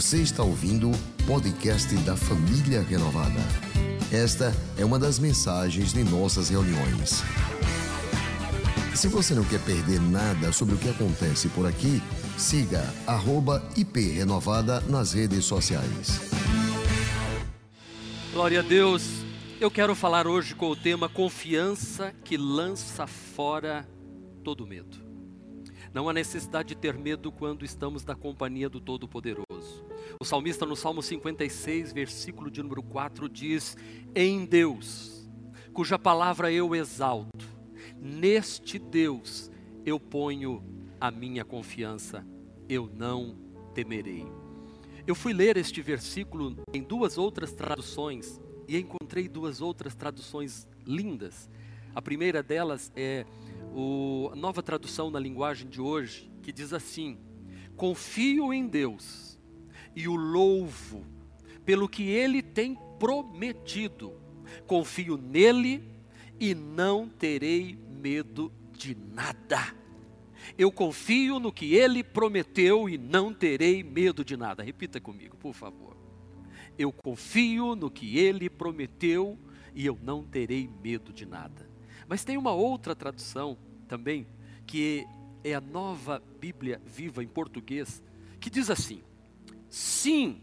Você está ouvindo o podcast da Família Renovada. Esta é uma das mensagens de nossas reuniões. Se você não quer perder nada sobre o que acontece por aqui, siga @iprenovada nas redes sociais. Glória a Deus. Eu quero falar hoje com o tema confiança que lança fora todo medo. Não há necessidade de ter medo quando estamos na companhia do Todo-Poderoso. O salmista no Salmo 56, versículo de número 4 diz: Em Deus, cuja palavra eu exalto, neste Deus eu ponho a minha confiança, eu não temerei. Eu fui ler este versículo em duas outras traduções e encontrei duas outras traduções lindas. A primeira delas é o, a nova tradução na linguagem de hoje, que diz assim: Confio em Deus e o louvo pelo que ele tem prometido. Confio nele e não terei medo de nada. Eu confio no que ele prometeu e não terei medo de nada. Repita comigo, por favor. Eu confio no que ele prometeu e eu não terei medo de nada. Mas tem uma outra tradução também, que é a nova Bíblia viva em português, que diz assim: Sim,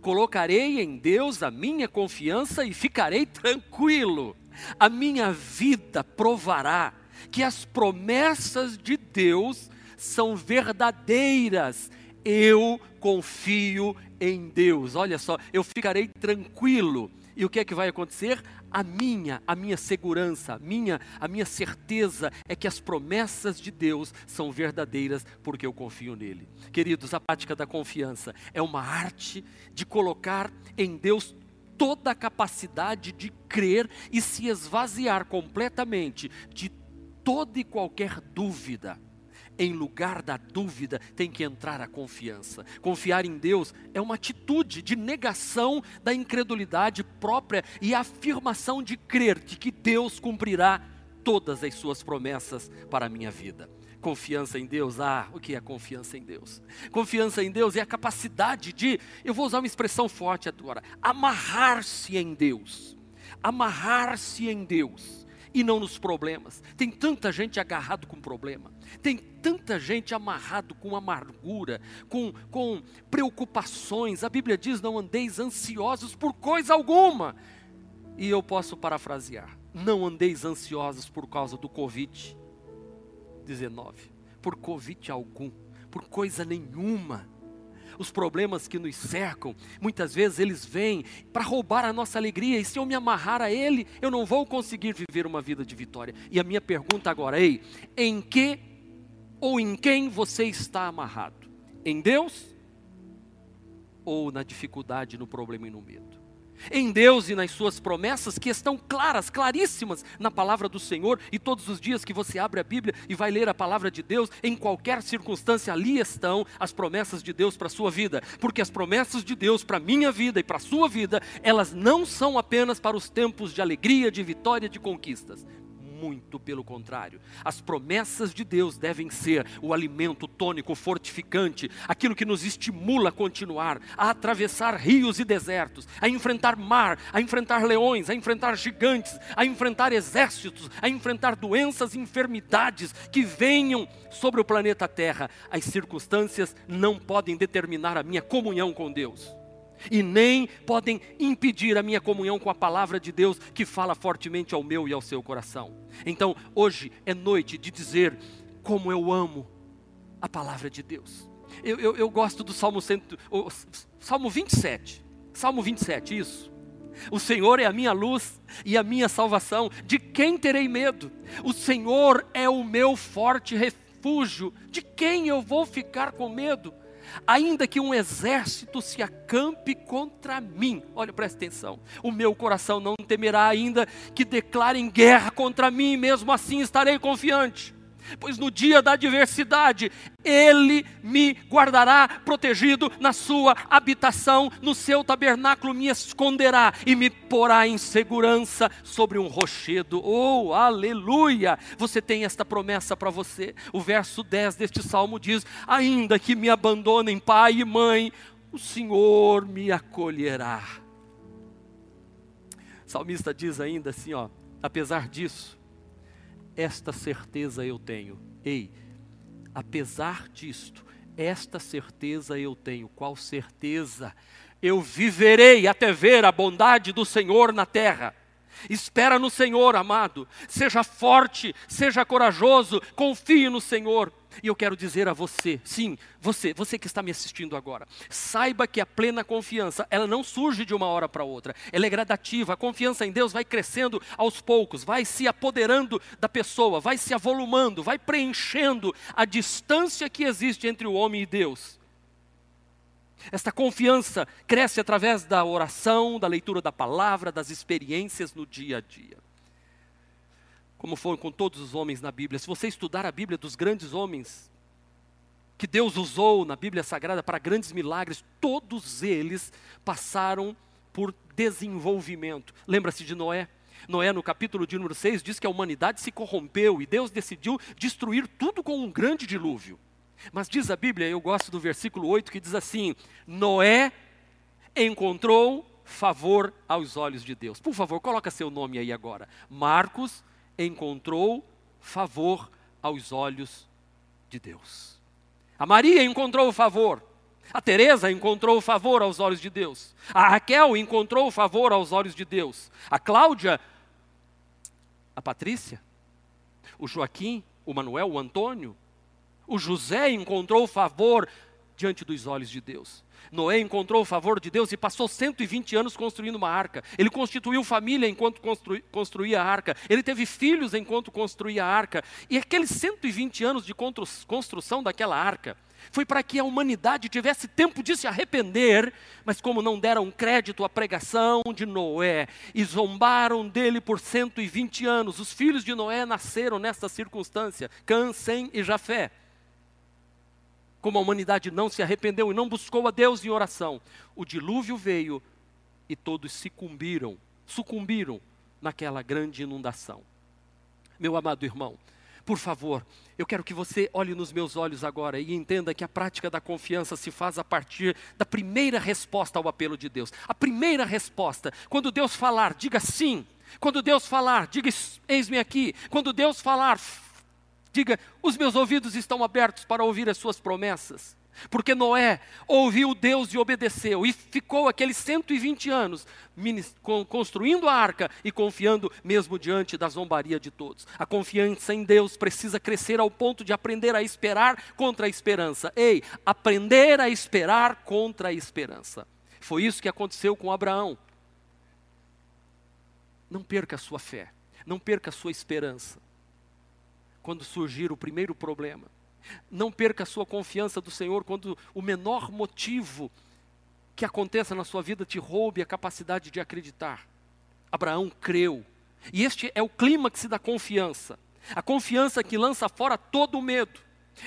colocarei em Deus a minha confiança e ficarei tranquilo. A minha vida provará que as promessas de Deus são verdadeiras. Eu confio em Deus. Olha só, eu ficarei tranquilo. E o que é que vai acontecer? A minha, a minha segurança, a minha, a minha certeza é que as promessas de Deus são verdadeiras porque eu confio nele. Queridos, a prática da confiança é uma arte de colocar em Deus toda a capacidade de crer e se esvaziar completamente de toda e qualquer dúvida em lugar da dúvida tem que entrar a confiança. Confiar em Deus é uma atitude de negação da incredulidade própria e afirmação de crer de que Deus cumprirá todas as suas promessas para a minha vida. Confiança em Deus, ah, o que é confiança em Deus? Confiança em Deus é a capacidade de, eu vou usar uma expressão forte agora, amarrar-se em Deus. Amarrar-se em Deus e não nos problemas. Tem tanta gente agarrado com problema, tem tanta gente amarrado com amargura, com, com preocupações. A Bíblia diz: não andeis ansiosos por coisa alguma. E eu posso parafrasear: não andeis ansiosos por causa do Covid-19, por Covid algum, por coisa nenhuma os problemas que nos cercam, muitas vezes eles vêm para roubar a nossa alegria, e se eu me amarrar a Ele, eu não vou conseguir viver uma vida de vitória. E a minha pergunta agora é: em que ou em quem você está amarrado? Em Deus ou na dificuldade, no problema e no medo? Em Deus e nas suas promessas que estão claras, claríssimas na palavra do Senhor, e todos os dias que você abre a Bíblia e vai ler a palavra de Deus, em qualquer circunstância ali estão as promessas de Deus para a sua vida, porque as promessas de Deus para a minha vida e para a sua vida, elas não são apenas para os tempos de alegria, de vitória, de conquistas, muito pelo contrário. As promessas de Deus devem ser o alimento tônico, fortificante, aquilo que nos estimula a continuar, a atravessar rios e desertos, a enfrentar mar, a enfrentar leões, a enfrentar gigantes, a enfrentar exércitos, a enfrentar doenças e enfermidades que venham sobre o planeta Terra. As circunstâncias não podem determinar a minha comunhão com Deus e nem podem impedir a minha comunhão com a palavra de Deus que fala fortemente ao meu e ao seu coração. Então, hoje é noite de dizer como eu amo a palavra de Deus. Eu, eu, eu gosto do Salmo, cento, o, Salmo 27. Salmo 27, isso. O Senhor é a minha luz e a minha salvação. De quem terei medo? O Senhor é o meu forte refúgio. De quem eu vou ficar com medo? Ainda que um exército se acampe contra mim, olha, presta atenção, o meu coração não temerá ainda que declarem guerra contra mim, mesmo assim estarei confiante pois no dia da adversidade Ele me guardará protegido na sua habitação, no seu tabernáculo me esconderá e me porá em segurança sobre um rochedo. Oh, aleluia! Você tem esta promessa para você. O verso 10 deste salmo diz: Ainda que me abandonem pai e mãe, o Senhor me acolherá. O salmista diz ainda assim, ó, apesar disso, esta certeza eu tenho. Ei, apesar disto, esta certeza eu tenho. Qual certeza? Eu viverei até ver a bondade do Senhor na terra. Espera no Senhor, amado. Seja forte, seja corajoso, confie no Senhor. E eu quero dizer a você, sim, você, você que está me assistindo agora, saiba que a plena confiança, ela não surge de uma hora para outra, ela é gradativa, a confiança em Deus vai crescendo aos poucos, vai se apoderando da pessoa, vai se avolumando, vai preenchendo a distância que existe entre o homem e Deus. Esta confiança cresce através da oração, da leitura da palavra, das experiências no dia a dia como foi com todos os homens na Bíblia. Se você estudar a Bíblia dos grandes homens que Deus usou na Bíblia Sagrada para grandes milagres, todos eles passaram por desenvolvimento. Lembra-se de Noé? Noé, no capítulo de número 6, diz que a humanidade se corrompeu e Deus decidiu destruir tudo com um grande dilúvio. Mas diz a Bíblia, eu gosto do versículo 8, que diz assim: Noé encontrou favor aos olhos de Deus. Por favor, coloca seu nome aí agora. Marcos encontrou favor aos olhos de Deus. A Maria encontrou favor. A Teresa encontrou favor aos olhos de Deus. A Raquel encontrou favor aos olhos de Deus. A Cláudia, a Patrícia, o Joaquim, o Manuel, o Antônio, o José encontrou favor diante dos olhos de Deus. Noé encontrou o favor de Deus e passou 120 anos construindo uma arca. Ele constituiu família enquanto construía a arca. Ele teve filhos enquanto construía a arca. E aqueles 120 anos de construção daquela arca foi para que a humanidade tivesse tempo de se arrepender, mas como não deram crédito à pregação de Noé e zombaram dele por 120 anos, os filhos de Noé nasceram nesta circunstância, Cã, Sem e Jafé como a humanidade não se arrependeu e não buscou a Deus em oração, o dilúvio veio e todos sucumbiram, sucumbiram naquela grande inundação. Meu amado irmão, por favor, eu quero que você olhe nos meus olhos agora e entenda que a prática da confiança se faz a partir da primeira resposta ao apelo de Deus. A primeira resposta, quando Deus falar, diga sim. Quando Deus falar, diga eis-me aqui. Quando Deus falar, Diga: os meus ouvidos estão abertos para ouvir as suas promessas. Porque Noé ouviu Deus e obedeceu, e ficou aqueles 120 anos construindo a arca e confiando mesmo diante da zombaria de todos. A confiança em Deus precisa crescer ao ponto de aprender a esperar contra a esperança. Ei, aprender a esperar contra a esperança. Foi isso que aconteceu com Abraão. Não perca a sua fé, não perca a sua esperança quando surgir o primeiro problema. Não perca a sua confiança do Senhor quando o menor motivo que aconteça na sua vida te roube a capacidade de acreditar. Abraão creu. E este é o clímax da confiança. A confiança que lança fora todo o medo.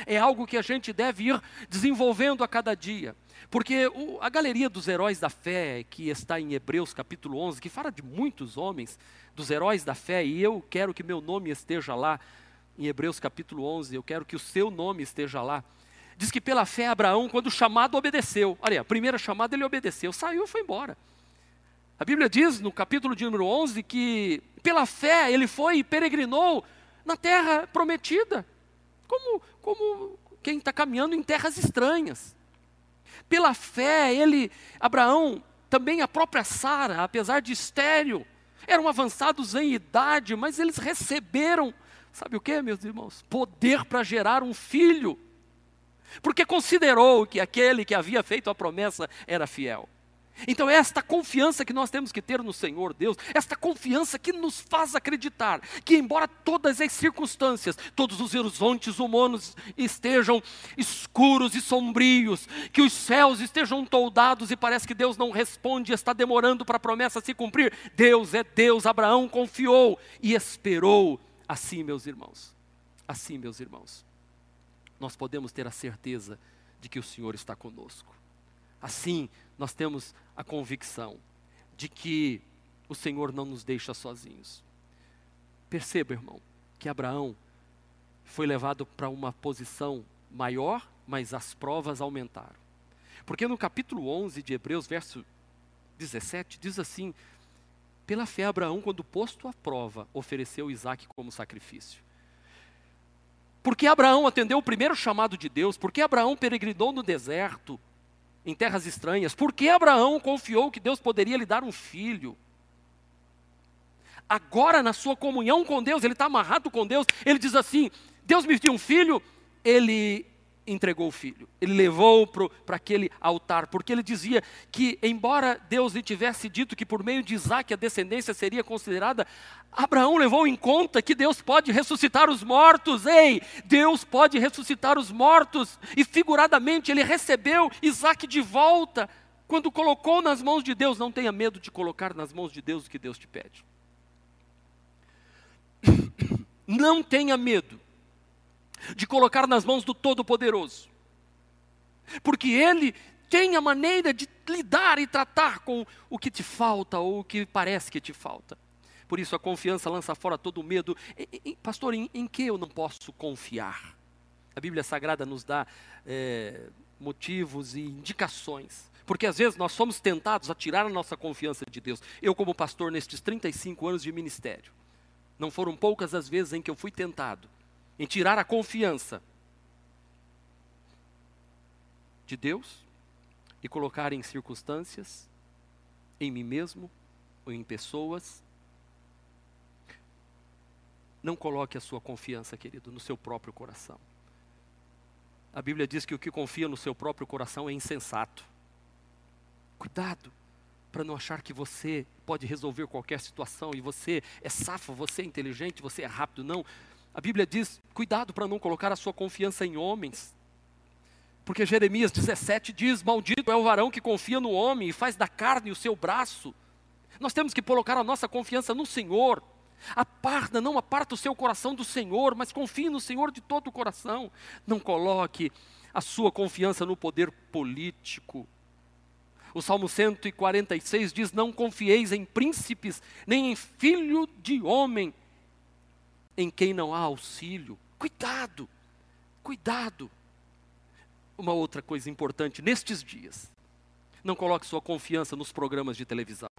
É algo que a gente deve ir desenvolvendo a cada dia. Porque o, a galeria dos heróis da fé, que está em Hebreus capítulo 11, que fala de muitos homens, dos heróis da fé, e eu quero que meu nome esteja lá, em Hebreus capítulo 11, eu quero que o seu nome esteja lá. Diz que pela fé Abraão, quando chamado, obedeceu. Olha, a primeira chamada ele obedeceu, saiu e foi embora. A Bíblia diz no capítulo de número 11 que pela fé ele foi e peregrinou na terra prometida, como, como quem está caminhando em terras estranhas. Pela fé, ele, Abraão, também a própria Sara, apesar de estéreo, eram avançados em idade, mas eles receberam Sabe o que, meus irmãos? Poder para gerar um filho. Porque considerou que aquele que havia feito a promessa era fiel. Então, é esta confiança que nós temos que ter no Senhor Deus, esta confiança que nos faz acreditar que, embora todas as circunstâncias, todos os horizontes humanos estejam escuros e sombrios, que os céus estejam toldados e parece que Deus não responde, está demorando para a promessa se cumprir, Deus é Deus. Abraão confiou e esperou Assim, meus irmãos, assim, meus irmãos, nós podemos ter a certeza de que o Senhor está conosco. Assim, nós temos a convicção de que o Senhor não nos deixa sozinhos. Perceba, irmão, que Abraão foi levado para uma posição maior, mas as provas aumentaram. Porque no capítulo 11 de Hebreus, verso 17, diz assim: Pela fé, Abraão, quando posto à prova, ofereceu Isaac como sacrifício. Porque Abraão atendeu o primeiro chamado de Deus, porque Abraão peregrinou no deserto, em terras estranhas, porque Abraão confiou que Deus poderia lhe dar um filho. Agora, na sua comunhão com Deus, ele está amarrado com Deus, ele diz assim: Deus me deu um filho, ele entregou o filho. Ele levou para aquele altar, porque ele dizia que, embora Deus lhe tivesse dito que por meio de Isaac a descendência seria considerada, Abraão levou em conta que Deus pode ressuscitar os mortos. Ei, Deus pode ressuscitar os mortos. E figuradamente ele recebeu Isaac de volta. Quando colocou nas mãos de Deus, não tenha medo de colocar nas mãos de Deus o que Deus te pede. Não tenha medo de colocar nas mãos do Todo-Poderoso. Porque Ele tem a maneira de lidar e tratar com o que te falta ou o que parece que te falta. Por isso a confiança lança fora todo o medo. E, e, pastor, em, em, que eu não posso confiar? A Bíblia Sagrada nos dá é, motivos e indicações. Porque às vezes nós somos tentados a tirar a nossa confiança de Deus. Eu, como pastor, nestes 35 anos de ministério, não foram poucas as vezes em que eu fui tentado em tirar a confiança de Deus e colocar em circunstâncias, em mim mesmo ou em pessoas. Não coloque a sua confiança, querido, no seu próprio coração. A Bíblia diz que o que confia no seu próprio coração é insensato. Cuidado para não achar que você pode resolver qualquer situação e você é safo, você é inteligente, você é rápido. Não. A Bíblia diz: cuidado para não colocar a sua confiança em homens. Porque Jeremias 17 diz: Maldito é o varão que confia no homem e faz da carne o seu braço. Nós temos que colocar a nossa confiança no Senhor. Aparta, não aparta o seu coração do Senhor, mas confie no Senhor de todo o coração. Não coloque a sua confiança no poder político. O Salmo 146 diz: Não confieis em príncipes, nem em filho de homem, em quem não há auxílio. Cuidado, cuidado. Uma outra coisa importante nestes dias: não coloque sua confiança nos programas de televisão.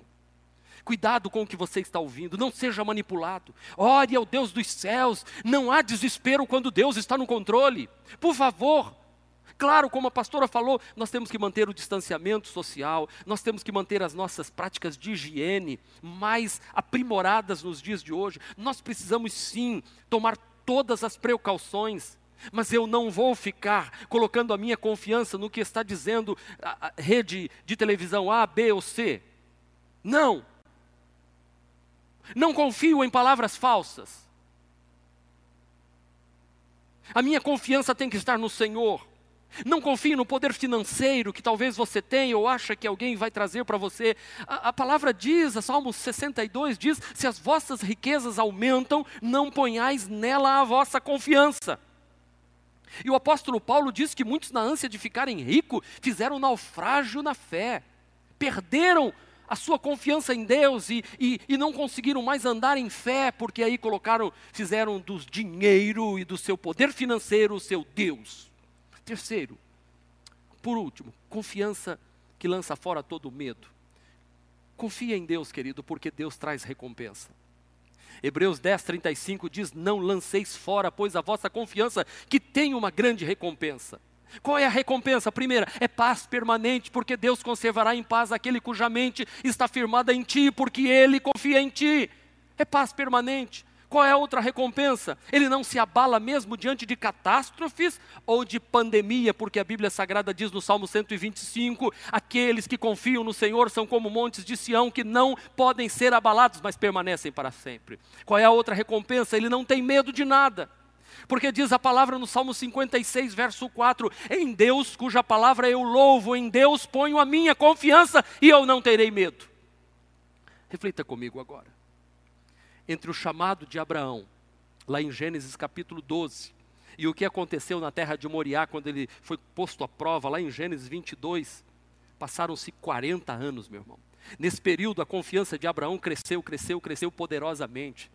Cuidado com o que você está ouvindo, não seja manipulado. Ore ao Deus dos céus, não há desespero quando Deus está no controle. Por favor, Claro, como a pastora falou, nós temos que manter o distanciamento social, nós temos que manter as nossas práticas de higiene mais aprimoradas nos dias de hoje. Nós precisamos sim tomar todas as precauções, mas eu não vou ficar colocando a minha confiança no que está dizendo a, rede de televisão A, B ou C. Não. Não confio em palavras falsas. A minha confiança tem que estar no Senhor. Não confie no poder financeiro que talvez você tenha ou acha que alguém vai trazer para você. A, a, palavra diz, a Salmo 62 diz: se as vossas riquezas aumentam, não ponhais nela a vossa confiança. E o apóstolo Paulo diz que muitos, na ânsia de ficarem ricos, fizeram naufrágio na fé, perderam a sua confiança em Deus e, e, e, não conseguiram mais andar em fé, porque aí colocaram, fizeram do dinheiro e do seu poder financeiro o seu Deus. Terceiro, por último, confiança que lança fora todo medo. Confia em Deus, querido, porque Deus traz recompensa. Hebreus 10, 35 diz: Não lanceis fora, pois a vossa confiança, que tem uma grande recompensa. Qual é a recompensa? Primeira é paz permanente, porque Deus conservará em paz aquele cuja mente está firmada em ti, porque Ele confia em ti. É paz permanente. Qual é a outra recompensa? Ele não se abala mesmo diante de catástrofes ou de pandemia, porque a Bíblia Sagrada diz no Salmo 125: aqueles que confiam no Senhor são como montes de Sião que não podem ser abalados, mas permanecem para sempre. Qual é a outra recompensa? Ele não tem medo de nada. Porque diz a palavra no Salmo 56, verso 4: Em Deus, cuja palavra eu louvo, em Deus ponho a minha confiança e eu não terei medo. Reflita comigo agora entre o chamado de Abraão, lá em Gênesis capítulo 12, e o que aconteceu na terra de Moriá, quando ele foi posto à prova, lá em Gênesis 22, passaram-se 40 anos, meu irmão. Nesse período, a confiança de Abraão cresceu, cresceu, cresceu poderosamente.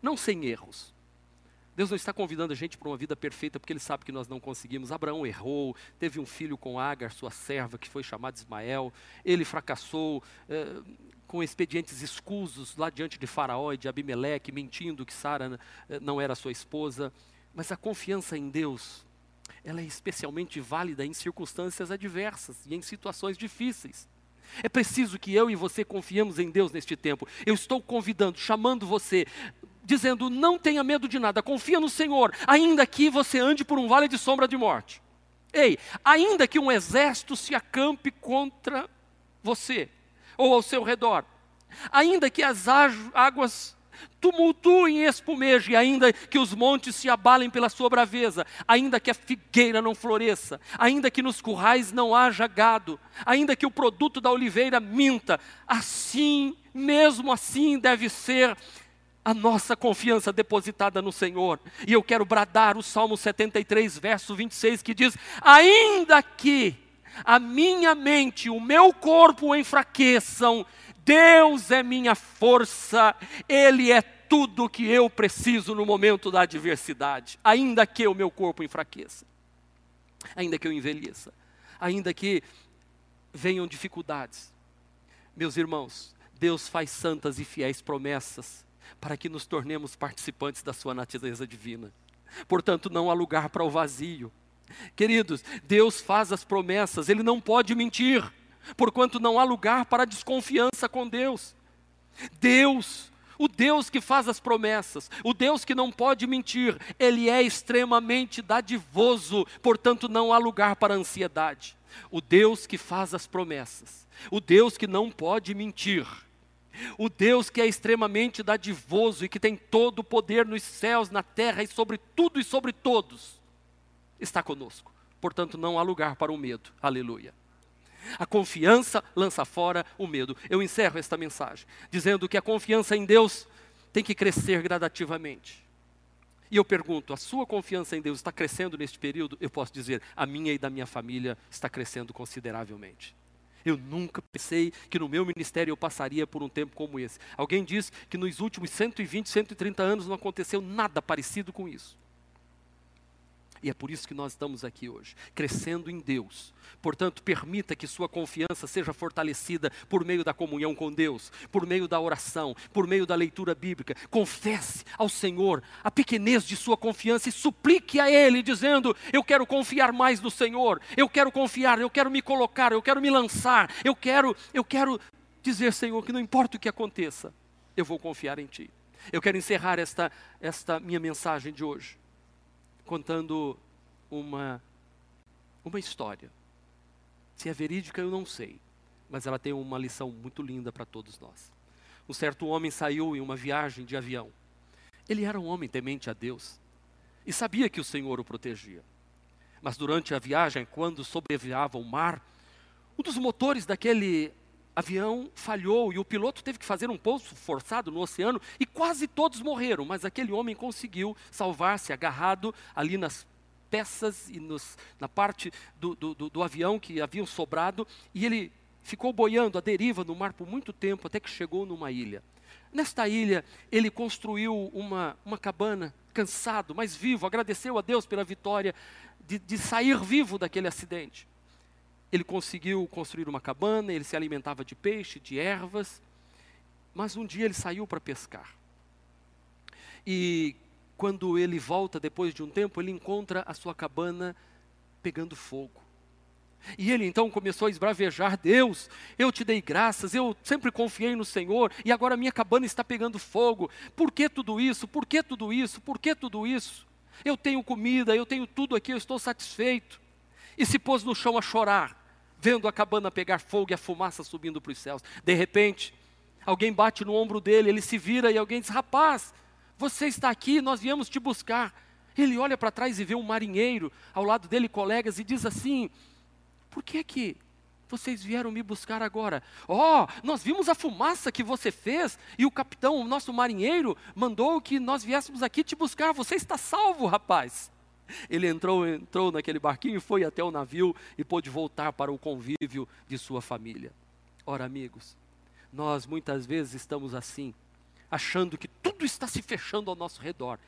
Não sem erros, Deus não está convidando a gente para uma vida perfeita porque Ele sabe que nós não conseguimos. Abraão errou, teve um filho com Agar, sua serva, que foi chamada Ismael. Ele fracassou eh, com expedientes escusos lá diante de Faraó e de Abimeleque, mentindo que Sara eh, não era sua esposa. Mas a confiança em Deus, ela é especialmente válida em circunstâncias adversas e em situações difíceis. É preciso que eu e você confiemos em Deus neste tempo. Eu estou convidando, chamando você, dizendo: não tenha medo de nada, confia no Senhor, ainda que você ande por um vale de sombra de morte. Ei, ainda que um exército se acampe contra você ou ao seu redor, ainda que as águas tumultuem e espumejem, ainda que os montes se abalem pela sua braveza, ainda que a figueira não floresça, ainda que nos currais não haja gado, ainda que o produto da oliveira minta, assim, mesmo assim deve ser a nossa confiança depositada no Senhor. E eu quero bradar o Salmo 73, verso 26, que diz: Ainda que a minha mente, o meu corpo enfraqueçam, Deus é minha força, Ele é tudo que eu preciso no momento da adversidade, ainda que o meu corpo enfraqueça, ainda que eu envelheça, ainda que venham dificuldades. Meus irmãos, Deus faz santas e fiéis promessas para que nos tornemos participantes da Sua natureza divina. Portanto, não há lugar para o vazio. Queridos, Deus faz as promessas, Ele não pode mentir porquanto não há lugar para desconfiança com Deus. Deus, o Deus que faz as promessas, o Deus que não pode mentir, ele é extremamente dadivoso, portanto não há lugar para ansiedade. O Deus que faz as promessas, o Deus que não pode mentir, o Deus que é extremamente dadivoso e que tem todo o poder nos céus, na terra e sobre tudo e sobre todos, está conosco. Portanto, não há lugar para o medo. Aleluia. A confiança lança fora o medo. Eu encerro esta mensagem dizendo que a confiança em Deus tem que crescer gradativamente. E eu pergunto: a sua confiança em Deus está crescendo neste período? Eu posso dizer: a minha e da minha família está crescendo consideravelmente. Eu nunca pensei que no meu ministério eu passaria por um tempo como esse. Alguém diz que nos últimos 120, 130 anos não aconteceu nada parecido com isso. E é por isso que nós estamos aqui hoje, crescendo em Deus. Portanto, permita que sua confiança seja fortalecida por meio da comunhão com Deus, por meio da oração, por meio da leitura bíblica. Confesse ao Senhor a pequenez de sua confiança e suplique a Ele, dizendo: Eu quero confiar mais no Senhor, eu quero confiar, eu quero me colocar, eu quero me lançar, eu quero, eu quero dizer, Senhor, que não importa o que aconteça, eu vou confiar em Ti. Eu quero encerrar esta, esta minha mensagem de hoje contando uma, uma história. Se é verídica, eu não sei, mas ela tem uma lição muito linda para todos nós. Um certo homem saiu em uma viagem de avião. Ele era um homem temente a Deus e sabia que o Senhor o protegia. Mas durante a viagem, quando sobrevoava o mar, um dos motores daquele avião falhou e o piloto teve que fazer um pouso forçado no oceano e quase todos morreram, mas aquele homem conseguiu salvar-se agarrado ali nas peças e nos, na parte do, do, do, avião que haviam sobrado e ele ficou boiando à deriva no mar por muito tempo até que chegou numa ilha. Nesta ilha, ele construiu uma, uma cabana, cansado, mas vivo, agradeceu a Deus pela vitória de, de sair vivo daquele acidente. Ele conseguiu construir uma cabana, ele se alimentava de peixe, de ervas, mas um dia ele saiu para pescar. E quando ele volta depois de um tempo, ele encontra a sua cabana pegando fogo. E ele então começou a esbravejar: Deus, eu te dei graças, eu sempre confiei no Senhor, e agora minha cabana está pegando fogo. Por que tudo isso? Por que tudo isso? Por que tudo isso? Eu tenho comida, eu tenho tudo aqui, eu estou satisfeito. E se pôs no chão a chorar vendo a cabana pegar fogo e a fumaça subindo para os céus. De repente, alguém bate no ombro dele, ele se vira e alguém diz: Rapaz, você está aqui, nós viemos te buscar. Ele olha para trás e vê um marinheiro ao lado dele, colegas, e diz assim: Por que que vocês vieram me buscar agora? Oh, nós vimos a fumaça que você fez e o capitão, o nosso marinheiro, mandou que nós viéssemos aqui te buscar. Você está salvo, rapaz. Ele entrou, entrou naquele barquinho foi até o navio e pôde voltar para o convívio de sua família. Ora, amigos, nós muitas vezes estamos assim, achando que tudo está se fechando ao nosso redor.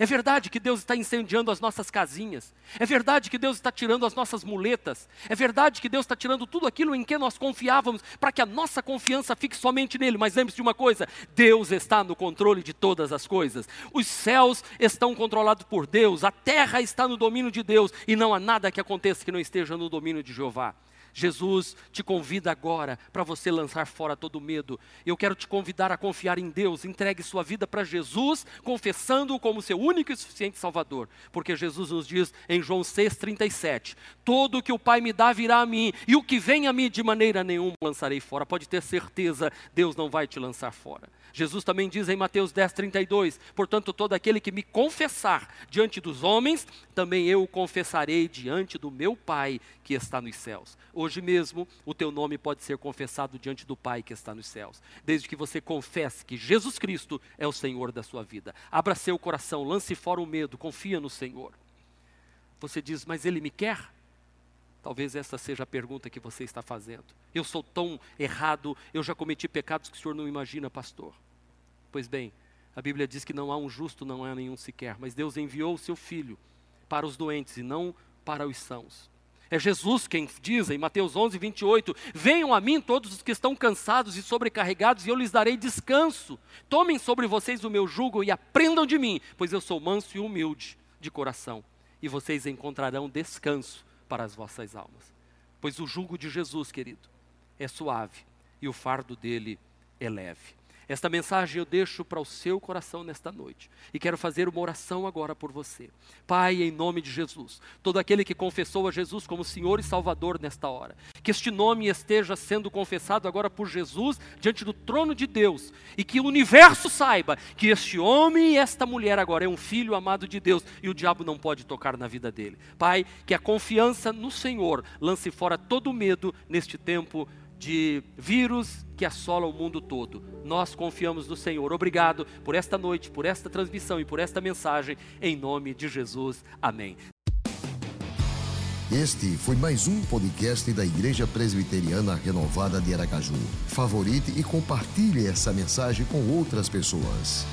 É verdade que Deus está incendiando as nossas casinhas. É verdade que Deus está tirando as nossas muletas. É verdade que Deus está tirando tudo aquilo em que nós confiávamos para que a nossa confiança fique somente nele. Mas lembre-se de uma coisa: Deus está no controle de todas as coisas. Os céus estão controlados por Deus, a terra está no domínio de Deus e não há nada que aconteça que não esteja no domínio de Jeová. Jesus te convida agora para você lançar fora todo medo. Eu quero te convidar a confiar em Deus. Entregue sua vida para Jesus, confessando-o como seu único e suficiente Salvador. Porque Jesus nos diz em João 6,37: Todo o que o Pai me dá virá a mim, e o que vem a mim de maneira nenhuma lançarei fora. Pode ter certeza, Deus não vai te lançar fora. Jesus também diz em Mateus 10, 32: Portanto, todo aquele que me confessar diante dos homens, também eu o confessarei diante do meu Pai que está nos céus. Hoje mesmo, o teu nome pode ser confessado diante do Pai que está nos céus, desde que você confesse que Jesus Cristo é o Senhor da sua vida. Abra seu coração, lance fora o medo, confia no Senhor. Você diz, mas Ele me quer? Talvez essa seja a pergunta que você está fazendo. Eu sou tão errado, eu já cometi pecados que o senhor não imagina, pastor. Pois bem, a Bíblia diz que não há um justo, não há nenhum sequer, mas Deus enviou o seu filho para os doentes e não para os sãos. É Jesus quem diz em Mateus 11, 28: Venham a mim todos os que estão cansados e sobrecarregados, e eu lhes darei descanso. Tomem sobre vocês o meu jugo e aprendam de mim, pois eu sou manso e humilde de coração, e vocês encontrarão descanso para as vossas almas. Pois o jugo de Jesus, querido, é suave e o fardo dele é leve. Esta mensagem eu deixo para o seu coração nesta noite. E quero fazer uma oração agora por você. Pai, em nome de Jesus, todo aquele que confessou a Jesus como Senhor e Salvador nesta hora, que este nome esteja sendo confessado agora por Jesus diante do trono de Deus e que o universo saiba que este homem e esta mulher agora é um filho amado de Deus e o diabo não pode tocar na vida dele. Pai, que a confiança no Senhor lance fora todo medo neste tempo de vírus que assola o mundo todo. Nós confiamos no Senhor. Obrigado por esta noite, por esta transmissão e por esta mensagem. Em nome de Jesus. Amém. Este foi mais um podcast da Igreja Presbiteriana Renovada de Aracaju. Favorite e compartilhe essa mensagem com outras pessoas.